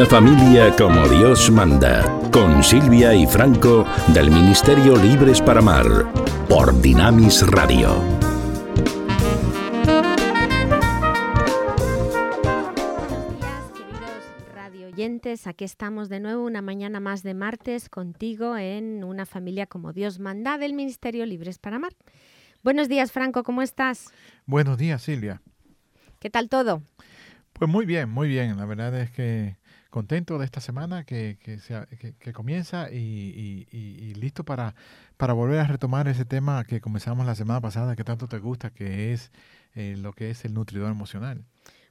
Una familia como Dios manda, con Silvia y Franco del Ministerio Libres para Amar, por Dinamis Radio. oyentes, aquí estamos de nuevo una mañana más de martes contigo en una familia como Dios manda del Ministerio Libres para Amar. Buenos días, Franco, ¿cómo estás? Buenos días, Silvia. ¿Qué tal todo? Pues muy bien, muy bien. La verdad es que contento de esta semana que, que, comienza y, listo para, para volver a retomar ese tema que comenzamos la semana pasada, que tanto te gusta, que es eh, lo que es el nutridor emocional.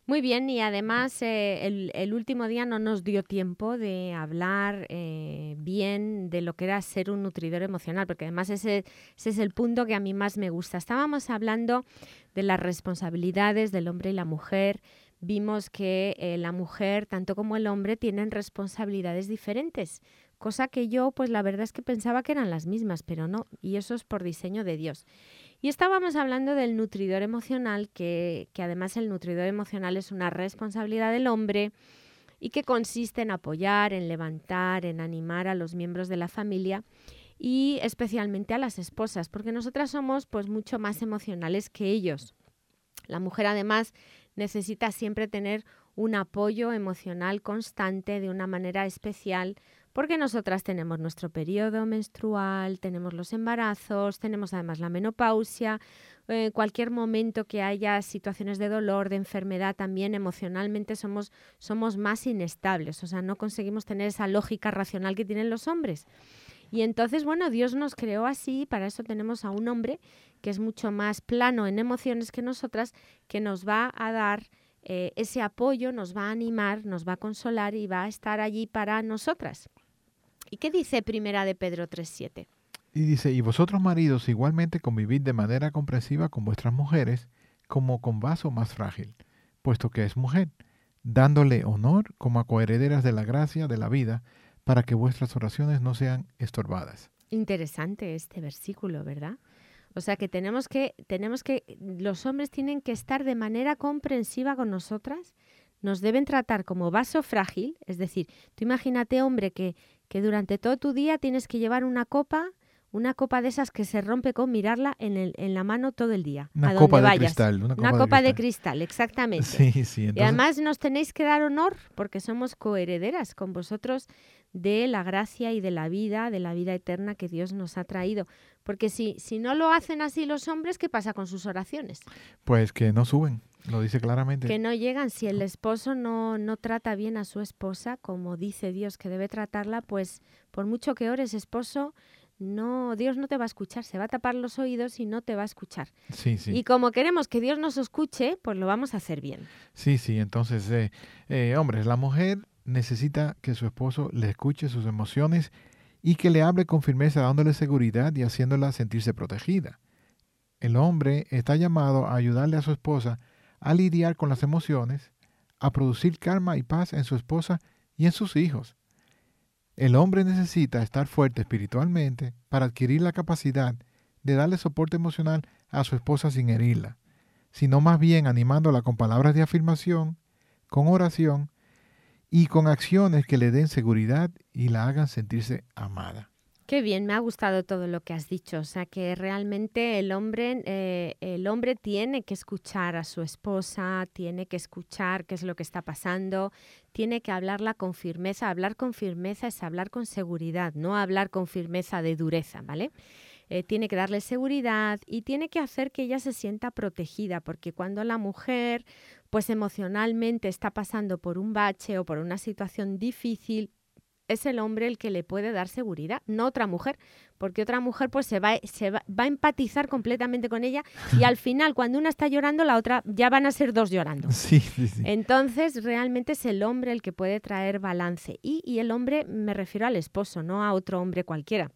Muy bien, y además eh, el, último día no nos dio tiempo de hablar eh, bien de lo que era ser un nutridor emocional, porque además ese, ese, es el punto que a mí más me gusta. Estábamos hablando de las responsabilidades del hombre y la mujer. Vimos que eh, la mujer, tanto como el hombre, tienen responsabilidades diferentes, cosa que yo, pues la verdad es que pensaba que eran las mismas, pero no, y eso es por diseño de Dios. Y estábamos hablando del nutridor emocional, que, además el nutridor emocional es una responsabilidad del hombre y que consiste en apoyar, en levantar, en animar a los miembros de la familia y especialmente a las esposas, porque nosotras somos pues mucho más emocionales que ellos. La mujer además necesita siempre tener un apoyo emocional constante de una manera especial porque nosotras tenemos nuestro periodo menstrual, tenemos los embarazos, tenemos además la menopausia, en cualquier momento que haya situaciones de dolor, de enfermedad, también emocionalmente somos, somos más inestables, o sea, no conseguimos tener esa lógica racional que tienen los hombres. Y entonces, bueno, Dios nos creó así, para eso tenemos a un hombre que es mucho más plano en emociones que nosotras, que nos va a dar eh, ese apoyo, nos va a animar, nos va a consolar y va a estar allí para nosotras. ¿Y qué dice Primera de Pedro 3.7? Y dice, y vosotros maridos igualmente convivid de manera comprensiva con vuestras mujeres, como con vaso más frágil, puesto que es mujer, dándole honor como a coherederas de la gracia de la vida, para que vuestras oraciones no sean estorbadas. Interesante este versículo, ¿verdad? O sea que tenemos que, tenemos que, los hombres tienen que estar de manera comprensiva con nosotras, nos deben tratar como vaso frágil, es decir, tú imagínate, hombre, que, que durante todo tu día tienes que llevar una copa, una copa de esas que se rompe con mirarla en, el, en la mano todo el día. Una copa de cristal. Una copa, de, cristal. exactamente. Sí, sí, Y además nos tenéis que dar honor porque somos coherederas con vosotros de la gracia y de la vida, de la vida eterna que Dios nos ha traído. Porque si, si no lo hacen así los hombres, ¿qué pasa con sus oraciones? Pues que no suben, lo dice claramente. Que no llegan. Si el esposo no, no trata bien a su esposa, como dice Dios que debe tratarla, pues por mucho que ores, esposo, no, Dios no te va a escuchar, se va a tapar los oídos y no te va a escuchar. Sí, sí. Y como queremos que Dios nos escuche, pues lo vamos a hacer bien. Sí, sí, entonces, eh, eh, hombres, la mujer necesita que su esposo le escuche sus emociones y que le hable con firmeza dándole seguridad y haciéndola sentirse protegida. El hombre está llamado a ayudarle a su esposa a lidiar con las emociones, a producir calma y paz en su esposa y en sus hijos. El hombre necesita estar fuerte espiritualmente para adquirir la capacidad de darle soporte emocional a su esposa sin herirla, sino más bien animándola con palabras de afirmación, con oración y con acciones que le den seguridad y la hagan sentirse amada. Qué bien, me ha gustado todo lo que has dicho. O sea, que realmente el hombre, eh, el hombre tiene que escuchar a su esposa, tiene que escuchar qué es lo que está pasando, tiene que hablarla con firmeza. Hablar con firmeza es hablar con seguridad, no hablar con firmeza de dureza, ¿vale? Eh, tiene que darle seguridad y tiene que hacer que ella se sienta protegida, porque cuando la mujer pues emocionalmente está pasando por un bache o por una situación difícil, es el hombre el que le puede dar seguridad, no otra mujer, porque otra mujer pues se va, se va, a empatizar completamente con ella y al final cuando una está llorando la otra ya van a ser dos llorando. Sí, sí, sí. Entonces realmente es el hombre el que puede traer balance y, y el hombre me refiero al esposo, no a otro hombre cualquiera.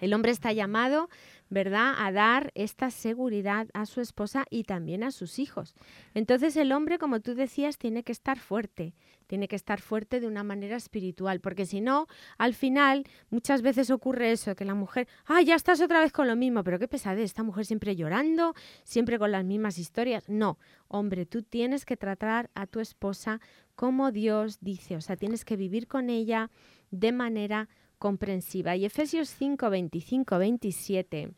El hombre está llamado ¿verdad? A dar esta seguridad a su esposa y también a sus hijos. Entonces el hombre, como tú decías, tiene que estar fuerte, tiene que estar fuerte de una manera espiritual, porque si no, al final muchas veces ocurre eso, que la mujer, ah, ya estás otra vez con lo mismo, pero qué pesadez, esta mujer siempre llorando, siempre con las mismas historias. No, hombre, tú tienes que tratar a tu esposa como Dios dice, o sea, tienes que vivir con ella de manera comprensiva. Y Efesios 5, 25, 27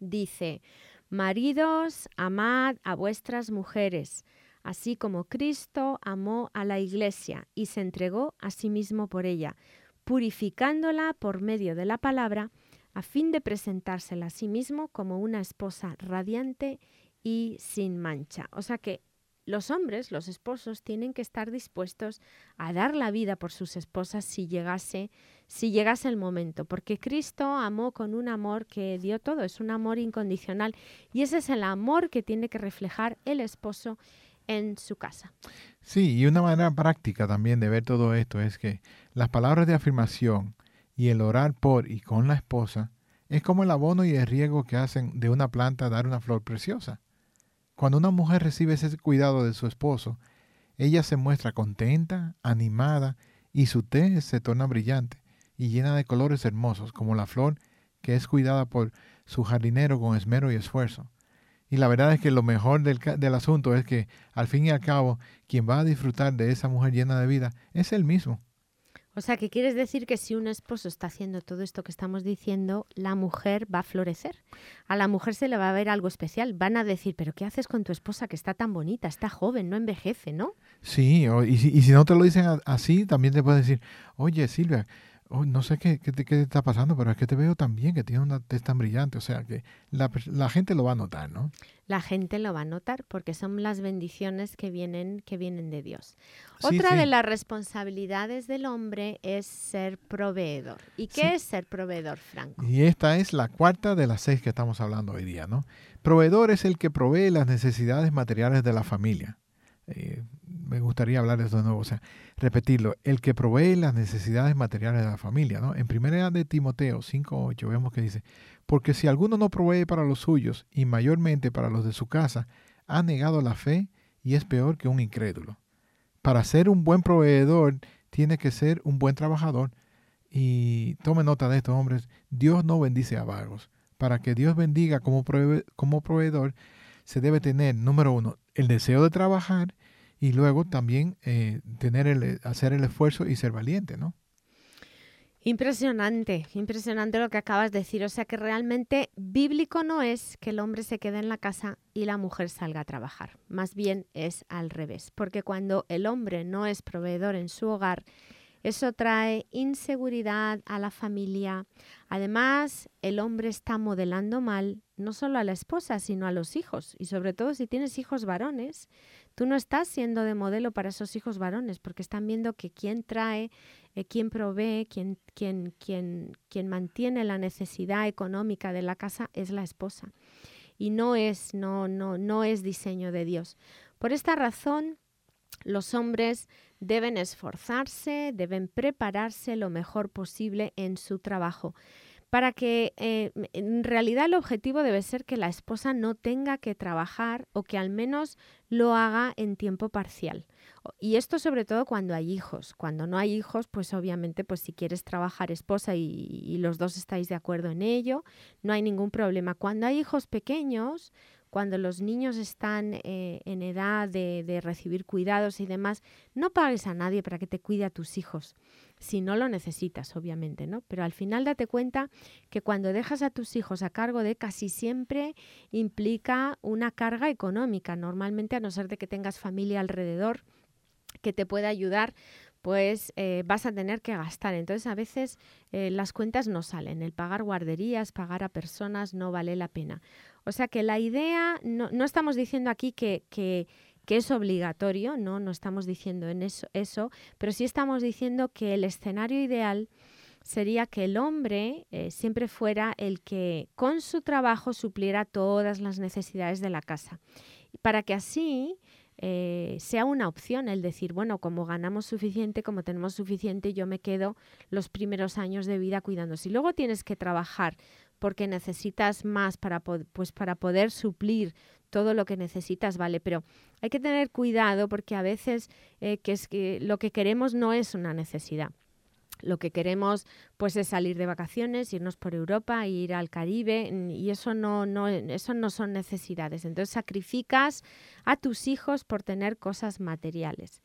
dice, Maridos, amad a vuestras mujeres, así como Cristo amó a la iglesia y se entregó a sí mismo por ella, purificándola por medio de la palabra, a fin de presentársela a sí mismo como una esposa radiante y sin mancha. O sea que los hombres, los esposos, tienen que estar dispuestos a dar la vida por sus esposas si llegase, si llegase el momento, porque Cristo amó con un amor que dio todo, es un amor incondicional y ese es el amor que tiene que reflejar el esposo en su casa. Sí, y una manera práctica también de ver todo esto es que las palabras de afirmación y el orar por y con la esposa es como el abono y el riego que hacen de una planta dar una flor preciosa. Cuando una mujer recibe ese cuidado de su esposo, ella se muestra contenta, animada y su té se torna brillante y llena de colores hermosos, como la flor que es cuidada por su jardinero con esmero y esfuerzo. Y la verdad es que lo mejor del, del, asunto es que al fin y al cabo quien va a disfrutar de esa mujer llena de vida es él mismo. O sea, que quieres decir que si un esposo está haciendo todo esto que estamos diciendo, la mujer va a florecer. A la mujer se le va a ver algo especial. Van a decir, pero ¿qué haces con tu esposa que está tan bonita, está joven, no envejece, ¿no? Sí, y, si, y si no te lo dicen así, también te pueden decir, oye Silvia, oh, no sé qué, qué, qué, está pasando, pero es que te veo tan bien, que tienes una tez tan brillante. O sea, que la, la, gente lo va a notar, ¿no? La gente lo va a notar porque son las bendiciones que vienen, que vienen de Dios. Sí, Otra sí. de las responsabilidades del hombre es ser proveedor. ¿Y qué sí. es ser proveedor, Franco? Y esta es la cuarta de las seis que estamos hablando hoy día, ¿no? Proveedor es el que provee las necesidades materiales de la familia. Eh, me gustaría hablar de esto de nuevo, o sea, repetirlo, el que provee las necesidades materiales de la familia, ¿no? En primera de Timoteo 5.8 vemos que dice, porque si alguno no provee para los suyos y mayormente para los de su casa, ha negado la fe y es peor que un incrédulo. Para ser un buen proveedor, tiene que ser un buen trabajador. Y tome nota de esto, hombres, Dios no bendice a vagos. Para que Dios bendiga como proveedor, se debe tener, número uno, el deseo de trabajar y luego también eh, tener el, hacer el esfuerzo y ser valiente, ¿no? Impresionante, impresionante lo que acabas de decir. O sea que realmente bíblico no es que el hombre se quede en la casa y la mujer salga a trabajar. Más bien es al revés. Porque cuando el hombre no es proveedor en su hogar, eso trae inseguridad a la familia. Además, el hombre está modelando mal no solo a la esposa, sino a los hijos. Y sobre todo si tienes hijos varones, tú no estás siendo de modelo para esos hijos varones, porque están viendo que quien trae, eh, quien provee, quien, quien, quien, quien mantiene la necesidad económica de la casa es la esposa. Y no es, no, no, no es diseño de Dios. Por esta razón, los hombres deben esforzarse, deben prepararse lo mejor posible en su trabajo para que eh, en realidad el objetivo debe ser que la esposa no tenga que trabajar o que al menos lo haga en tiempo parcial. Y esto sobre todo cuando hay hijos. Cuando no hay hijos, pues obviamente pues si quieres trabajar esposa y, y los dos estáis de acuerdo en ello, no hay ningún problema. Cuando hay hijos pequeños, cuando los niños están eh, en edad de, recibir cuidados y demás, no pagues a nadie para que te cuide a tus hijos, si no lo necesitas, obviamente, ¿no? Pero al final date cuenta que cuando dejas a tus hijos a cargo de casi siempre implica una carga económica, normalmente a no ser de que tengas familia alrededor que te pueda ayudar, pues eh, vas a tener que gastar. Entonces a veces eh, las cuentas no salen. El pagar guarderías, pagar a personas no vale la pena. O sea que la idea, no, no estamos diciendo aquí que, que, que, es obligatorio, no, no estamos diciendo en eso, eso, pero sí estamos diciendo que el escenario ideal sería que el hombre eh, siempre fuera el que con su trabajo supliera todas las necesidades de la casa. Para que así eh, sea una opción el decir, bueno, como ganamos suficiente, como tenemos suficiente, yo me quedo los primeros años de vida cuidando. Si luego tienes que trabajar porque necesitas más para, pues para poder suplir todo lo que necesitas, ¿vale? Pero hay que tener cuidado porque a veces eh, que es que lo que queremos no es una necesidad. Lo que queremos pues es salir de vacaciones, irnos por Europa, ir al Caribe y eso no, no, eso no son necesidades. Entonces sacrificas a tus hijos por tener cosas materiales.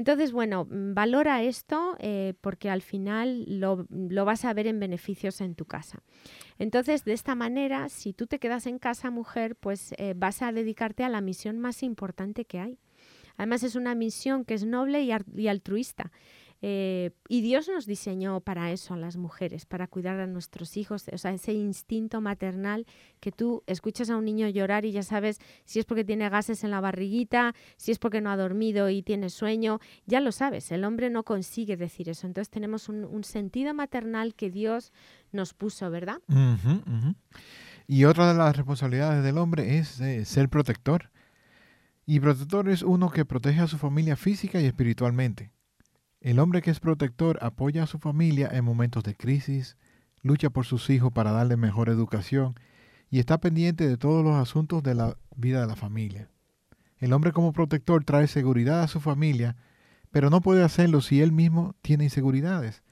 Entonces, bueno, mm, valora esto eh, porque al final lo, vas a ver en beneficios en tu casa. Entonces, de esta manera, si tú te quedas en casa, mujer, pues eh, vas a dedicarte a la misión más importante que hay. Además, es una misión que es noble y altruista. Eh, y Dios nos diseñó para eso a las mujeres, para cuidar a nuestros hijos, o sea, ese instinto maternal que tú escuchas a un niño llorar y ya sabes si es porque tiene gases en la barriguita, si es porque no ha dormido y tiene sueño, ya lo sabes, el hombre no consigue decir eso. Entonces tenemos un, sentido maternal que Dios nos puso, ¿verdad? Y otra de las responsabilidades del hombre es eh, ser protector. Y protector es uno que protege a su familia física y espiritualmente. El hombre que es protector apoya a su familia en momentos de crisis, lucha por sus hijos para darle mejor educación y está pendiente de todos los asuntos de la vida de la familia. El hombre como protector trae seguridad a su familia, pero no puede hacerlo si él mismo tiene inseguridades.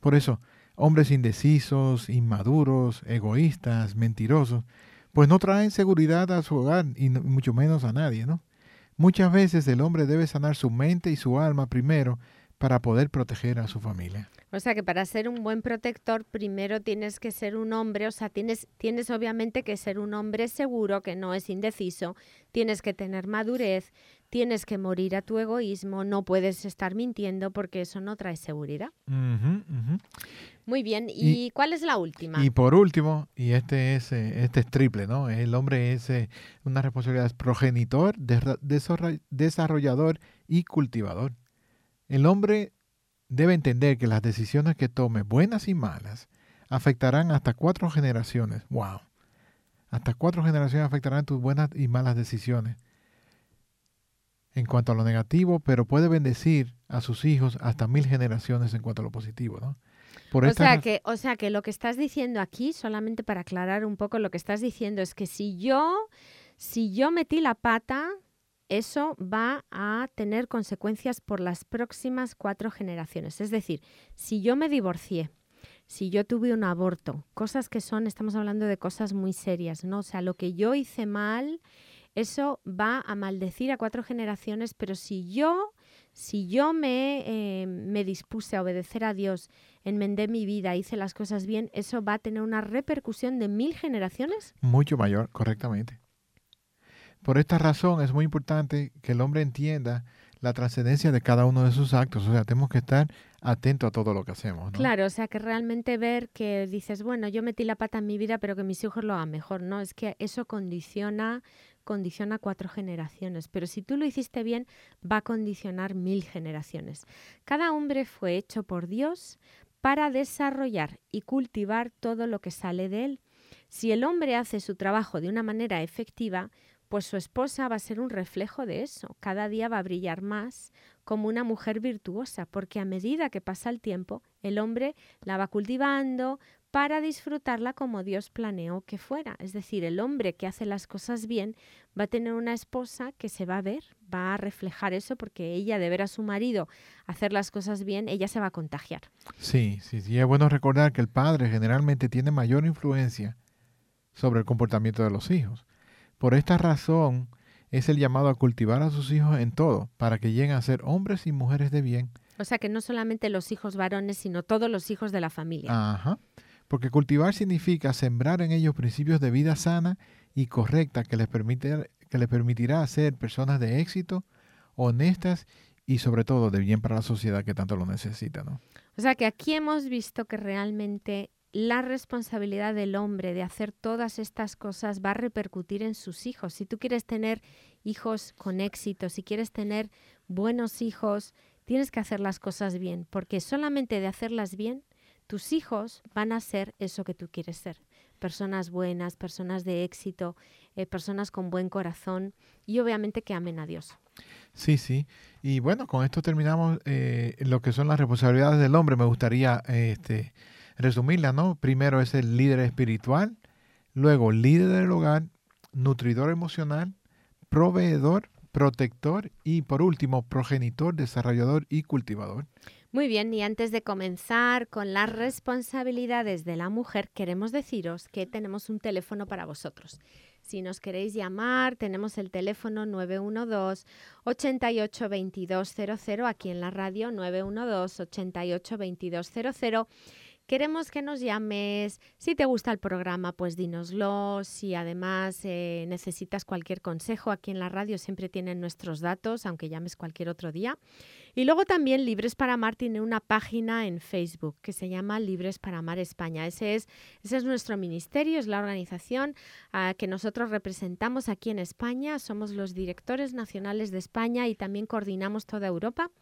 Por eso, hombres indecisos, inmaduros, egoístas, mentirosos, pues no traen seguridad a su hogar y mucho menos a nadie, ¿no? Muchas veces el hombre debe sanar su mente y su alma primero para poder proteger a su familia. O sea que para ser un buen protector primero tienes que ser un hombre, o sea, tienes, tienes obviamente que ser un hombre seguro, que no es indeciso, tienes que tener madurez, tienes que morir a tu egoísmo, no puedes estar mintiendo porque eso no trae seguridad. Muy bien, ¿y, cuál es la última? Y por último, y este es, eh, este es triple, ¿no? El hombre es eh, una responsabilidad, es progenitor, desarrollador y cultivador. El hombre debe entender que las decisiones que tome, buenas y malas, afectarán hasta cuatro generaciones. ¡Wow! Hasta cuatro generaciones afectarán tus buenas y malas decisiones. En cuanto a lo negativo, pero puede bendecir a sus hijos hasta mil generaciones en cuanto a lo positivo, ¿no? o, sea que, o sea que lo que estás diciendo aquí, solamente para aclarar un poco lo que estás diciendo, es que si yo, si yo metí la pata, eso va a tener consecuencias por las próximas cuatro generaciones. Es decir, si yo me divorcié, si yo tuve un aborto, cosas que son, estamos hablando de cosas muy serias, ¿no? O sea, lo que yo hice mal, eso va a maldecir a cuatro generaciones, pero si yo, si yo me, eh, me dispuse a obedecer a Dios, enmendé mi vida, hice las cosas bien, eso va a tener una repercusión de mil generaciones. Mucho mayor, correctamente. Por esta razón es muy importante que el hombre entienda la trascendencia de cada uno de sus actos. O sea, tenemos que estar atentos a todo lo que hacemos. Claro, o sea, que realmente ver que dices, bueno, yo metí la pata en mi vida, pero que mis hijos lo hagan mejor, ¿no? Es que eso condiciona condiciona cuatro generaciones, pero si tú lo hiciste bien, va a condicionar mil generaciones. Cada hombre fue hecho por Dios para desarrollar y cultivar todo lo que sale de él. Si el hombre hace su trabajo de una manera efectiva, pues su esposa va a ser un reflejo de eso. Cada día va a brillar más como una mujer virtuosa, porque a medida que pasa el tiempo, el hombre la va cultivando para disfrutarla como Dios planeó que fuera. Es decir, el hombre que hace las cosas bien va a tener una esposa que se va a ver, va a reflejar eso, porque ella de ver a su marido hacer las cosas bien, ella se va a contagiar. Sí, sí, sí. Es bueno recordar que el padre generalmente tiene mayor influencia sobre el comportamiento de los hijos. Por esta razón es el llamado a cultivar a sus hijos en todo, para que lleguen a ser hombres y mujeres de bien. O sea que no solamente los hijos varones, sino todos los hijos de la familia. Ajá. Porque cultivar significa sembrar en ellos principios de vida sana y correcta que les, permite, que les permitirá ser personas de éxito, honestas y sobre todo de bien para la sociedad que tanto lo necesita. ¿no? O sea que aquí hemos visto que realmente la responsabilidad del hombre de hacer todas estas cosas va a repercutir en sus hijos. Si tú quieres tener hijos con éxito, si quieres tener buenos hijos, tienes que hacer las cosas bien, porque solamente de hacerlas bien, tus hijos van a ser eso que tú quieres ser. Personas buenas, personas de éxito, eh, personas con buen corazón y obviamente que amen a Dios. Sí, sí. Y bueno, con esto terminamos eh, lo que son las responsabilidades del hombre. Me gustaría este, resumirla, ¿no? Primero es el líder espiritual, luego líder del hogar, nutridor emocional, proveedor, protector y por último progenitor, desarrollador y cultivador. Muy bien, y antes de comenzar con las responsabilidades de la mujer, queremos deciros que tenemos un teléfono para vosotros. Si nos queréis llamar, tenemos el teléfono 912 88 2200 aquí en la radio 912 88 2200 Queremos que nos llames. Si te gusta el programa, pues dínoslo. Si además eh, necesitas cualquier consejo, aquí en la radio siempre tienen nuestros datos, aunque llames cualquier otro día. Y luego también Libres para Amar tiene una página en Facebook que se llama Libres para Amar España. Ese es, ese es nuestro ministerio, es la organización ah, que nosotros representamos aquí en España. Somos los directores nacionales de España y también coordinamos toda Europa.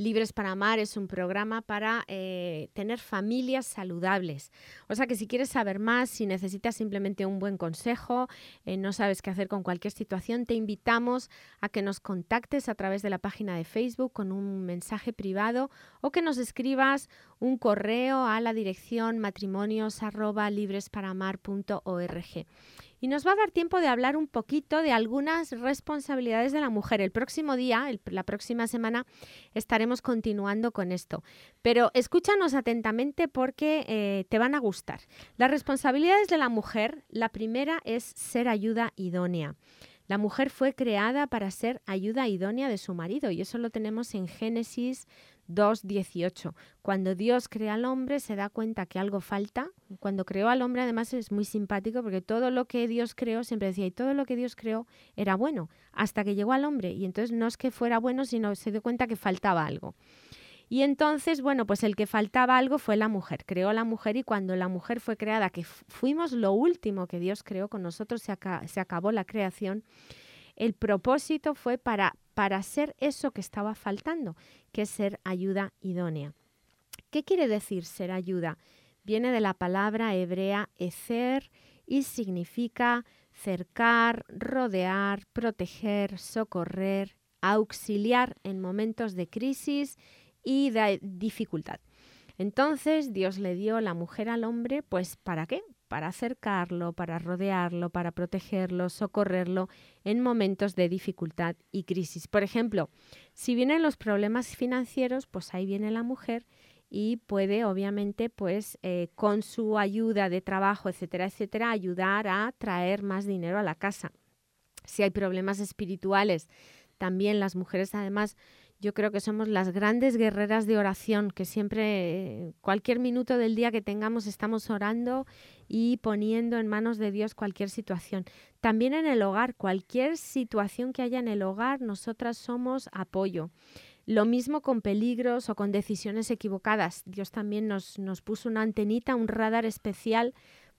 Libres para Amar es un programa para eh, tener familias saludables. O sea que si quieres saber más, si necesitas simplemente un buen consejo, eh, no sabes qué hacer con cualquier situación, te invitamos a que nos contactes a través de la página de Facebook con un mensaje privado o que nos escribas un correo a la dirección matrimonios@libresparamar.org y nos va a dar tiempo de hablar un poquito de algunas responsabilidades de la mujer. El próximo día, la próxima semana, estaremos continuando con esto. Pero escúchanos atentamente porque eh, te van a gustar. Las responsabilidades de la mujer, la primera es ser ayuda idónea. La mujer fue creada para ser ayuda idónea de su marido y eso lo tenemos en Génesis 2.18. Cuando Dios crea al hombre se da cuenta que algo falta. Cuando creó al hombre además es muy simpático porque todo lo que Dios creó, siempre decía, y todo lo que Dios creó era bueno, hasta que llegó al hombre. Y entonces no es que fuera bueno, sino se dio cuenta que faltaba algo. Y entonces, bueno, pues el que faltaba algo fue la mujer. Creó la mujer y cuando la mujer fue creada, que fuimos lo último que Dios creó, con nosotros se, se acabó la creación, el propósito fue para, para ser eso que estaba faltando, que es ser ayuda idónea. ¿Qué quiere decir ser ayuda? Viene de la palabra hebrea ecer y significa cercar, rodear, proteger, socorrer, auxiliar en momentos de crisis y de dificultad. Entonces Dios le dio la mujer al hombre, pues ¿para qué? Para acercarlo, para rodearlo, para protegerlo, socorrerlo en momentos de dificultad y crisis. Por ejemplo, si vienen los problemas financieros, pues ahí viene la mujer y puede obviamente pues eh, con su ayuda de trabajo, etcétera, etcétera, ayudar a traer más dinero a la casa. Si hay problemas espirituales, también las mujeres además yo creo que somos las grandes guerreras de oración, que siempre, cualquier minuto del día que tengamos, estamos orando y poniendo en manos de Dios cualquier situación. También en el hogar, cualquier situación que haya en el hogar, nosotras somos apoyo. Lo mismo con peligros o con decisiones equivocadas. Dios también nos, nos puso una antenita, un radar especial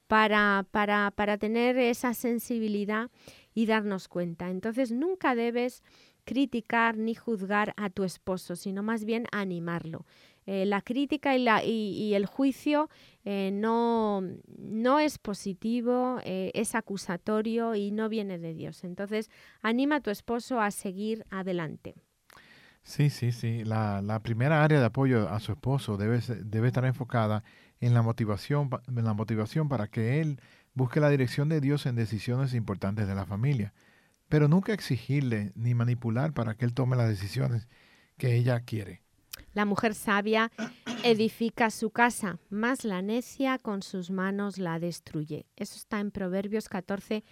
para, para, para tener esa sensibilidad y darnos cuenta. Entonces nunca debes criticar ni juzgar a tu esposo, sino más bien animarlo. Eh, la crítica y, la, y, el juicio eh, no, no, es positivo, eh, es acusatorio y no viene de Dios. Entonces, anima a tu esposo a seguir adelante. Sí, sí, sí. La, la primera área de apoyo a su esposo debe, debe estar enfocada en la, motivación, en la motivación para que él busque la dirección de Dios en decisiones importantes de la familia pero nunca exigirle ni manipular para que él tome las decisiones que ella quiere. La mujer sabia edifica su casa, más la necia con sus manos la destruye. Eso está en Proverbios 14,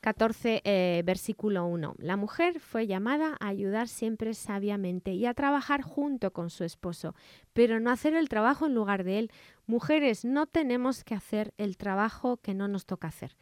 14 eh, versículo 1. La mujer fue llamada a ayudar siempre sabiamente y a trabajar junto con su esposo, pero no hacer el trabajo en lugar de él. Mujeres, no tenemos que hacer el trabajo que no nos toca hacer.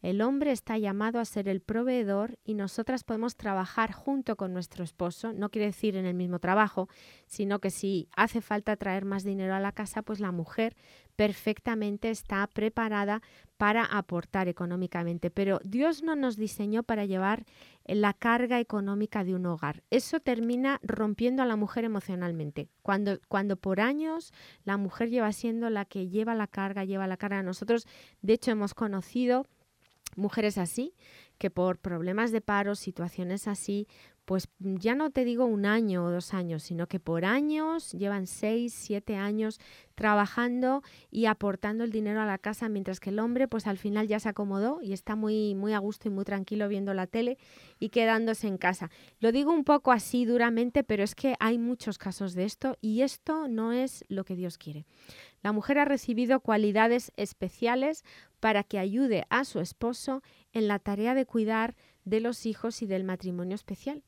El hombre está llamado a ser el proveedor y nosotras podemos trabajar junto con nuestro esposo, no quiere decir en el mismo trabajo, sino que si hace falta traer más dinero a la casa, pues la mujer perfectamente está preparada para aportar económicamente. Pero Dios no nos diseñó para llevar la carga económica de un hogar. Eso termina rompiendo a la mujer emocionalmente. Cuando, cuando por años la mujer lleva siendo la que lleva la carga, lleva la carga. Nosotros, de hecho, hemos conocido mujeres así, que por problemas de paro, situaciones así, pues ya no te digo un año o dos años, sino que por años, llevan seis, siete años trabajando y aportando el dinero a la casa, mientras que el hombre pues al final ya se acomodó y está muy, muy a gusto y muy tranquilo viendo la tele y quedándose en casa. Lo digo un poco así duramente, pero es que hay muchos casos de esto y esto no es lo que Dios quiere. La mujer ha recibido cualidades especiales para que ayude a su esposo en la tarea de cuidar de los hijos y del matrimonio especial.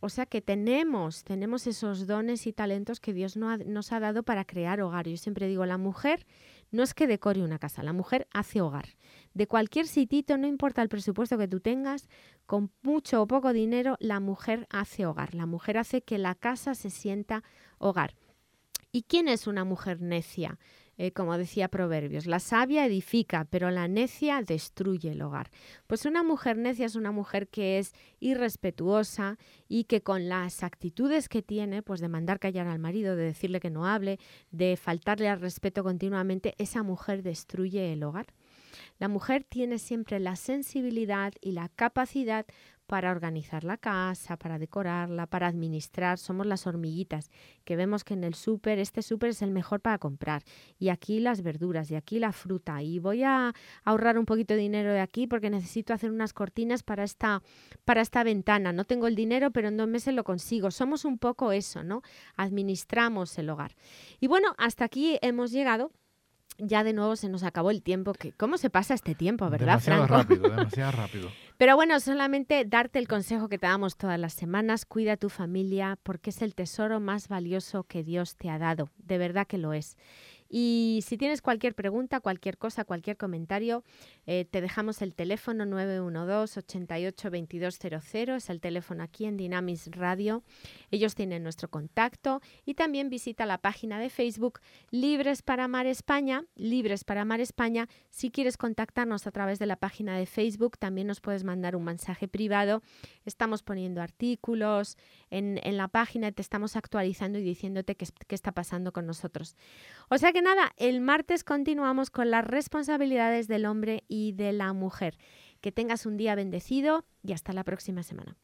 O sea que tenemos, tenemos esos dones y talentos que Dios nos ha dado para crear hogar. Yo siempre digo, la mujer no es que decore una casa, la mujer hace hogar. De cualquier sitito, no importa el presupuesto que tú tengas, con mucho o poco dinero, la mujer hace hogar. La mujer hace que la casa se sienta hogar. ¿Y quién es una mujer necia? Eh, como decía Proverbios, la sabia edifica, pero la necia destruye el hogar. Pues una mujer necia es una mujer que es irrespetuosa y que con las actitudes que tiene, pues de mandar callar al marido, de decirle que no hable, de faltarle al respeto continuamente, esa mujer destruye el hogar. La mujer tiene siempre la sensibilidad y la capacidad para organizar la casa, para decorarla, para administrar. Somos las hormiguitas que vemos que en el súper, este súper es el mejor para comprar. Y aquí las verduras, y aquí la fruta. Y voy a ahorrar un poquito de dinero de aquí porque necesito hacer unas cortinas para esta, para esta ventana. No tengo el dinero, pero en dos meses lo consigo. Somos un poco eso, ¿no? Administramos el hogar. Y bueno, hasta aquí hemos llegado ya de nuevo se nos acabó el tiempo. Que, ¿Cómo se pasa este tiempo, verdad, demasiado rápido, demasiado rápido. Pero bueno, solamente darte el consejo que te damos todas las semanas. Cuida a tu familia porque es el tesoro más valioso que Dios te ha dado. De verdad que lo es. Y si tienes cualquier pregunta, cualquier cosa, cualquier comentario, eh, te dejamos el teléfono 912-88-2200, es el teléfono aquí en Dynamis Radio. Ellos tienen nuestro contacto y también visita la página de Facebook Libres para Amar España, Libres para Amar España. Si quieres contactarnos a través de la página de Facebook, también nos puedes mandar un mensaje privado. Estamos poniendo artículos en, la página, te estamos actualizando y diciéndote qué, qué está pasando con nosotros. O sea que nada, el martes continuamos con las responsabilidades del hombre y de la mujer. Que tengas un día bendecido y hasta la próxima semana.